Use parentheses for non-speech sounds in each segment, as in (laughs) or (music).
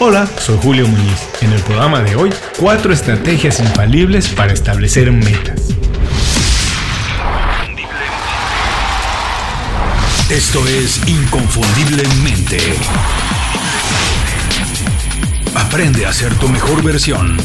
Hola, soy Julio Muñiz. En el programa de hoy, cuatro estrategias infalibles para establecer metas. Esto es Inconfundiblemente. Aprende a ser tu mejor versión.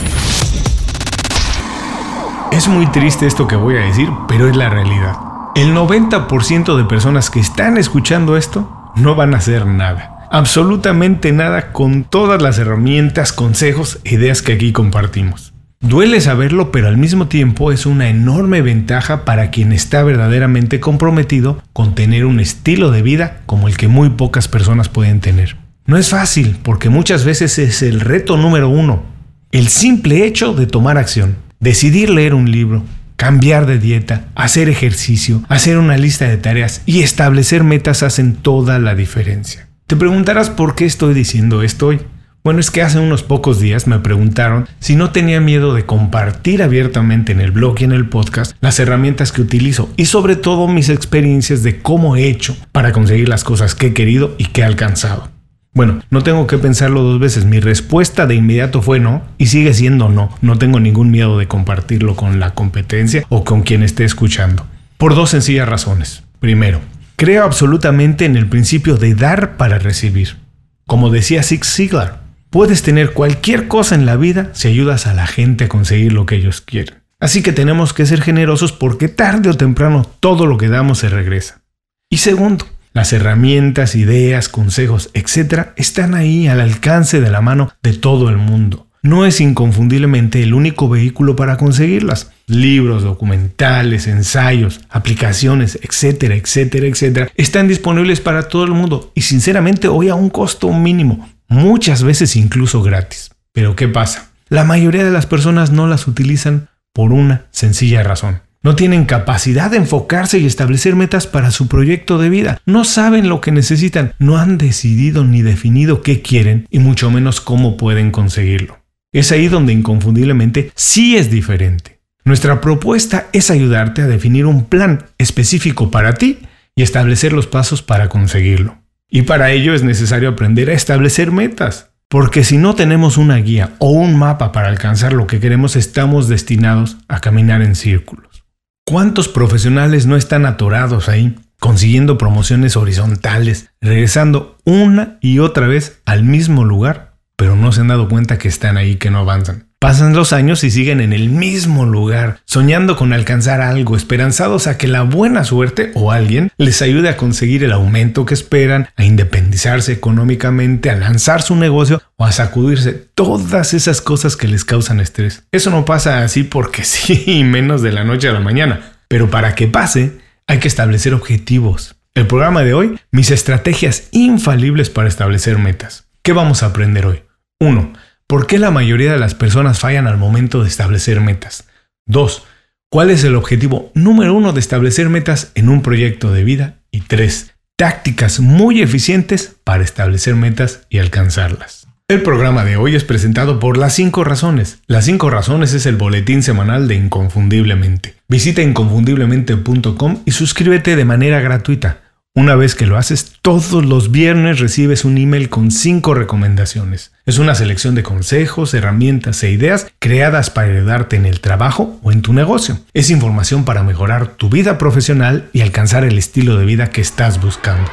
Es muy triste esto que voy a decir, pero es la realidad. El 90% de personas que están escuchando esto no van a hacer nada absolutamente nada con todas las herramientas, consejos ideas que aquí compartimos. Duele saberlo, pero al mismo tiempo es una enorme ventaja para quien está verdaderamente comprometido con tener un estilo de vida como el que muy pocas personas pueden tener. No es fácil, porque muchas veces es el reto número uno. El simple hecho de tomar acción, decidir leer un libro, cambiar de dieta, hacer ejercicio, hacer una lista de tareas y establecer metas hacen toda la diferencia. Te preguntarás por qué estoy diciendo esto hoy. Bueno, es que hace unos pocos días me preguntaron si no tenía miedo de compartir abiertamente en el blog y en el podcast las herramientas que utilizo y sobre todo mis experiencias de cómo he hecho para conseguir las cosas que he querido y que he alcanzado. Bueno, no tengo que pensarlo dos veces, mi respuesta de inmediato fue no y sigue siendo no, no tengo ningún miedo de compartirlo con la competencia o con quien esté escuchando. Por dos sencillas razones. Primero, Creo absolutamente en el principio de dar para recibir. Como decía Zig Ziglar, puedes tener cualquier cosa en la vida si ayudas a la gente a conseguir lo que ellos quieren. Así que tenemos que ser generosos porque tarde o temprano todo lo que damos se regresa. Y segundo, las herramientas, ideas, consejos, etc. están ahí al alcance de la mano de todo el mundo no es inconfundiblemente el único vehículo para conseguirlas. Libros, documentales, ensayos, aplicaciones, etcétera, etcétera, etcétera, están disponibles para todo el mundo y sinceramente hoy a un costo mínimo, muchas veces incluso gratis. Pero ¿qué pasa? La mayoría de las personas no las utilizan por una sencilla razón. No tienen capacidad de enfocarse y establecer metas para su proyecto de vida. No saben lo que necesitan. No han decidido ni definido qué quieren y mucho menos cómo pueden conseguirlo. Es ahí donde inconfundiblemente sí es diferente. Nuestra propuesta es ayudarte a definir un plan específico para ti y establecer los pasos para conseguirlo. Y para ello es necesario aprender a establecer metas. Porque si no tenemos una guía o un mapa para alcanzar lo que queremos, estamos destinados a caminar en círculos. ¿Cuántos profesionales no están atorados ahí, consiguiendo promociones horizontales, regresando una y otra vez al mismo lugar pero no se han dado cuenta que están ahí, que no avanzan. Pasan los años y siguen en el mismo lugar, soñando con alcanzar algo, esperanzados a que la buena suerte o alguien les ayude a conseguir el aumento que esperan, a independizarse económicamente, a lanzar su negocio o a sacudirse todas esas cosas que les causan estrés. Eso no pasa así porque (laughs) sí, menos de la noche a la mañana. Pero para que pase, hay que establecer objetivos. El programa de hoy, mis estrategias infalibles para establecer metas. ¿Qué vamos a aprender hoy? 1. ¿Por qué la mayoría de las personas fallan al momento de establecer metas? 2. ¿Cuál es el objetivo número uno de establecer metas en un proyecto de vida? Y 3. Tácticas muy eficientes para establecer metas y alcanzarlas. El programa de hoy es presentado por Las 5 Razones. Las 5 Razones es el boletín semanal de Inconfundiblemente. Visita inconfundiblemente.com y suscríbete de manera gratuita. Una vez que lo haces, todos los viernes recibes un email con 5 recomendaciones. Es una selección de consejos, herramientas e ideas creadas para ayudarte en el trabajo o en tu negocio. Es información para mejorar tu vida profesional y alcanzar el estilo de vida que estás buscando.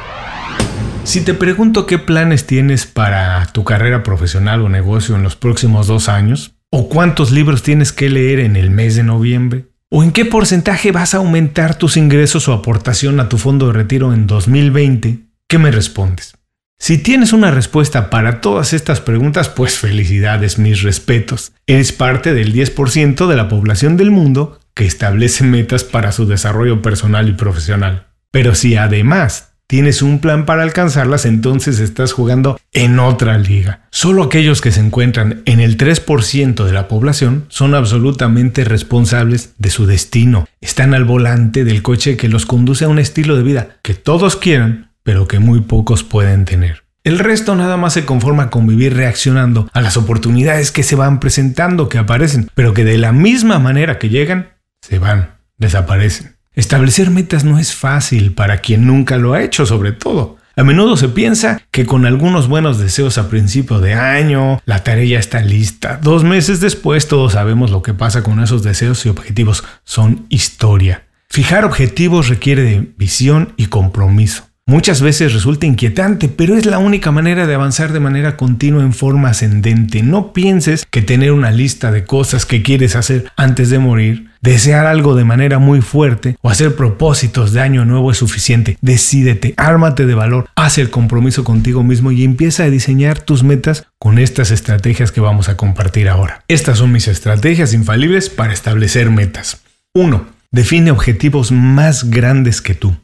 Si te pregunto qué planes tienes para tu carrera profesional o negocio en los próximos dos años, o cuántos libros tienes que leer en el mes de noviembre, ¿O en qué porcentaje vas a aumentar tus ingresos o aportación a tu fondo de retiro en 2020? ¿Qué me respondes? Si tienes una respuesta para todas estas preguntas, pues felicidades, mis respetos. Eres parte del 10% de la población del mundo que establece metas para su desarrollo personal y profesional. Pero si además tienes un plan para alcanzarlas, entonces estás jugando en otra liga. Solo aquellos que se encuentran en el 3% de la población son absolutamente responsables de su destino. Están al volante del coche que los conduce a un estilo de vida que todos quieren, pero que muy pocos pueden tener. El resto nada más se conforma con vivir reaccionando a las oportunidades que se van presentando, que aparecen, pero que de la misma manera que llegan, se van, desaparecen. Establecer metas no es fácil para quien nunca lo ha hecho, sobre todo. A menudo se piensa que con algunos buenos deseos a principio de año, la tarea ya está lista. Dos meses después todos sabemos lo que pasa con esos deseos y objetivos. Son historia. Fijar objetivos requiere de visión y compromiso. Muchas veces resulta inquietante, pero es la única manera de avanzar de manera continua en forma ascendente. No pienses que tener una lista de cosas que quieres hacer antes de morir, desear algo de manera muy fuerte o hacer propósitos de año nuevo es suficiente. Decídete, ármate de valor, haz el compromiso contigo mismo y empieza a diseñar tus metas con estas estrategias que vamos a compartir ahora. Estas son mis estrategias infalibles para establecer metas. 1. Define objetivos más grandes que tú.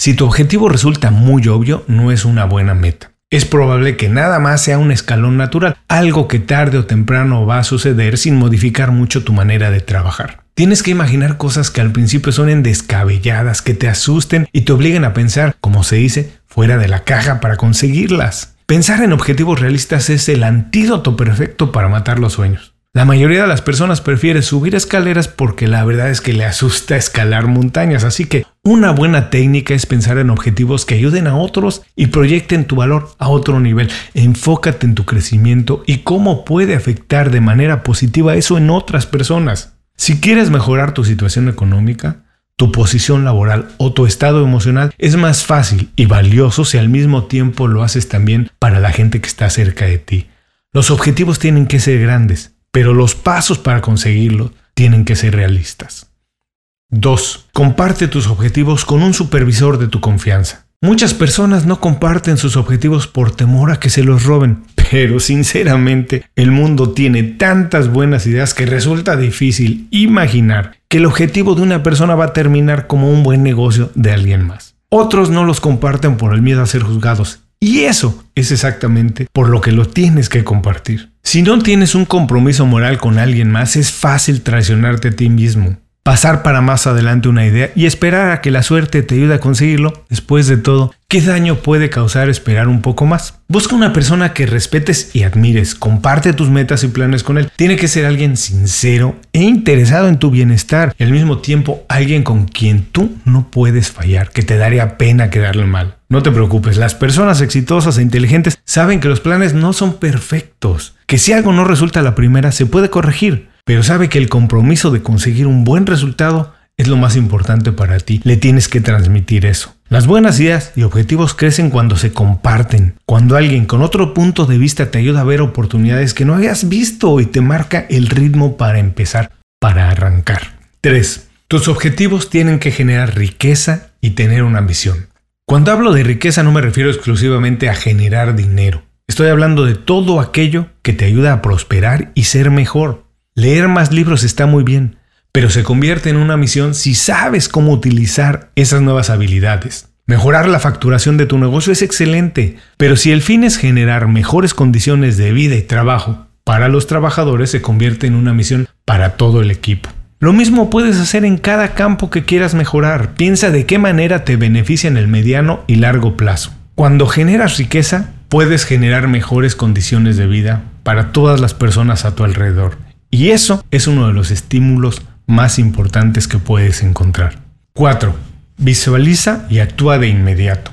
Si tu objetivo resulta muy obvio, no es una buena meta. Es probable que nada más sea un escalón natural, algo que tarde o temprano va a suceder sin modificar mucho tu manera de trabajar. Tienes que imaginar cosas que al principio suenen descabelladas, que te asusten y te obliguen a pensar, como se dice, fuera de la caja para conseguirlas. Pensar en objetivos realistas es el antídoto perfecto para matar los sueños. La mayoría de las personas prefiere subir escaleras porque la verdad es que le asusta escalar montañas, así que una buena técnica es pensar en objetivos que ayuden a otros y proyecten tu valor a otro nivel. Enfócate en tu crecimiento y cómo puede afectar de manera positiva eso en otras personas. Si quieres mejorar tu situación económica, tu posición laboral o tu estado emocional, es más fácil y valioso si al mismo tiempo lo haces también para la gente que está cerca de ti. Los objetivos tienen que ser grandes pero los pasos para conseguirlo tienen que ser realistas. 2. Comparte tus objetivos con un supervisor de tu confianza. Muchas personas no comparten sus objetivos por temor a que se los roben, pero sinceramente el mundo tiene tantas buenas ideas que resulta difícil imaginar que el objetivo de una persona va a terminar como un buen negocio de alguien más. Otros no los comparten por el miedo a ser juzgados y eso es exactamente por lo que lo tienes que compartir. Si no tienes un compromiso moral con alguien más, es fácil traicionarte a ti mismo pasar para más adelante una idea y esperar a que la suerte te ayude a conseguirlo, después de todo, ¿qué daño puede causar esperar un poco más? Busca una persona que respetes y admires, comparte tus metas y planes con él. Tiene que ser alguien sincero e interesado en tu bienestar y al mismo tiempo alguien con quien tú no puedes fallar, que te daría pena quedarle mal. No te preocupes, las personas exitosas e inteligentes saben que los planes no son perfectos, que si algo no resulta la primera se puede corregir pero sabe que el compromiso de conseguir un buen resultado es lo más importante para ti. Le tienes que transmitir eso. Las buenas ideas y objetivos crecen cuando se comparten, cuando alguien con otro punto de vista te ayuda a ver oportunidades que no hayas visto y te marca el ritmo para empezar, para arrancar. 3. Tus objetivos tienen que generar riqueza y tener una ambición. Cuando hablo de riqueza no me refiero exclusivamente a generar dinero. Estoy hablando de todo aquello que te ayuda a prosperar y ser mejor. Leer más libros está muy bien, pero se convierte en una misión si sabes cómo utilizar esas nuevas habilidades. Mejorar la facturación de tu negocio es excelente, pero si el fin es generar mejores condiciones de vida y trabajo para los trabajadores, se convierte en una misión para todo el equipo. Lo mismo puedes hacer en cada campo que quieras mejorar. Piensa de qué manera te beneficia en el mediano y largo plazo. Cuando generas riqueza, puedes generar mejores condiciones de vida para todas las personas a tu alrededor. Y eso es uno de los estímulos más importantes que puedes encontrar. 4. Visualiza y actúa de inmediato.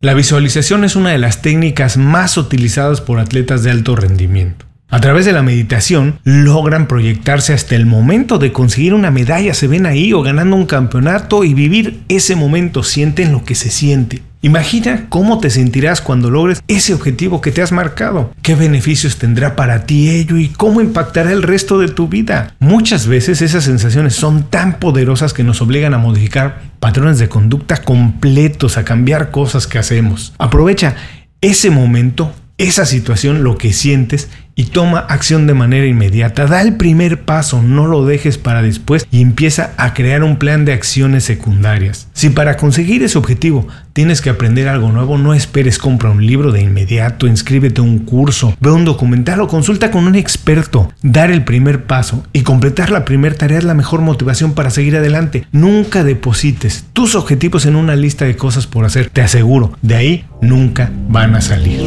La visualización es una de las técnicas más utilizadas por atletas de alto rendimiento. A través de la meditación logran proyectarse hasta el momento de conseguir una medalla, se ven ahí o ganando un campeonato y vivir ese momento, sienten lo que se siente. Imagina cómo te sentirás cuando logres ese objetivo que te has marcado, qué beneficios tendrá para ti ello y cómo impactará el resto de tu vida. Muchas veces esas sensaciones son tan poderosas que nos obligan a modificar patrones de conducta completos, a cambiar cosas que hacemos. Aprovecha ese momento, esa situación, lo que sientes y toma acción de manera inmediata. Da el primer paso, no lo dejes para después y empieza a crear un plan de acciones secundarias. Si para conseguir ese objetivo tienes que aprender algo nuevo, no esperes, compra un libro de inmediato, inscríbete a un curso, ve un documental o consulta con un experto. Dar el primer paso y completar la primera tarea es la mejor motivación para seguir adelante. Nunca deposites tus objetivos en una lista de cosas por hacer, te aseguro, de ahí nunca van a salir.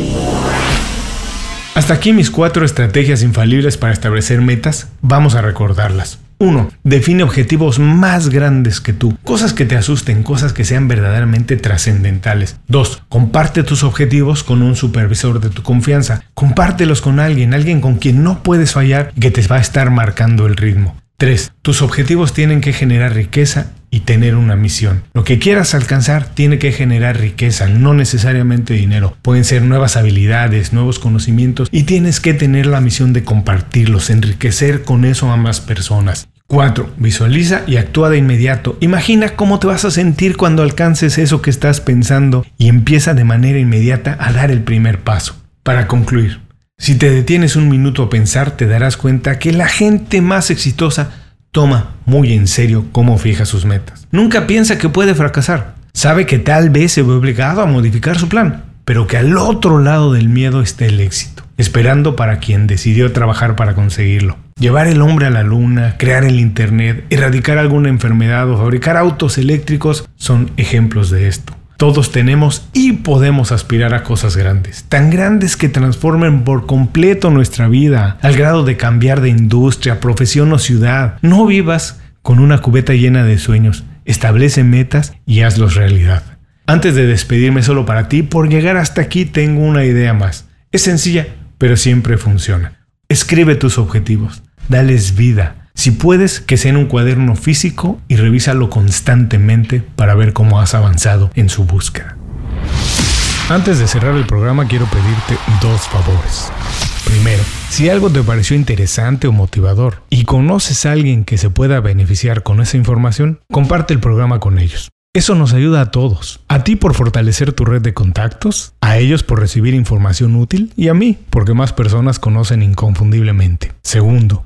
Hasta aquí mis cuatro estrategias infalibles para establecer metas. Vamos a recordarlas. 1. Define objetivos más grandes que tú, cosas que te asusten, cosas que sean verdaderamente trascendentales. 2. Comparte tus objetivos con un supervisor de tu confianza. Compártelos con alguien, alguien con quien no puedes fallar y que te va a estar marcando el ritmo. 3. Tus objetivos tienen que generar riqueza y tener una misión. Lo que quieras alcanzar tiene que generar riqueza, no necesariamente dinero. Pueden ser nuevas habilidades, nuevos conocimientos y tienes que tener la misión de compartirlos, enriquecer con eso a más personas. 4. Visualiza y actúa de inmediato. Imagina cómo te vas a sentir cuando alcances eso que estás pensando y empieza de manera inmediata a dar el primer paso. Para concluir, si te detienes un minuto a pensar, te darás cuenta que la gente más exitosa toma muy en serio cómo fija sus metas. Nunca piensa que puede fracasar. Sabe que tal vez se ve obligado a modificar su plan, pero que al otro lado del miedo está el éxito, esperando para quien decidió trabajar para conseguirlo. Llevar el hombre a la luna, crear el Internet, erradicar alguna enfermedad o fabricar autos eléctricos son ejemplos de esto. Todos tenemos y podemos aspirar a cosas grandes, tan grandes que transformen por completo nuestra vida, al grado de cambiar de industria, profesión o ciudad. No vivas con una cubeta llena de sueños, establece metas y hazlos realidad. Antes de despedirme solo para ti, por llegar hasta aquí tengo una idea más. Es sencilla, pero siempre funciona. Escribe tus objetivos dales vida. Si puedes, que sea en un cuaderno físico y revísalo constantemente para ver cómo has avanzado en su búsqueda. Antes de cerrar el programa quiero pedirte dos favores. Primero, si algo te pareció interesante o motivador y conoces a alguien que se pueda beneficiar con esa información, comparte el programa con ellos. Eso nos ayuda a todos. A ti por fortalecer tu red de contactos, a ellos por recibir información útil y a mí porque más personas conocen inconfundiblemente. Segundo,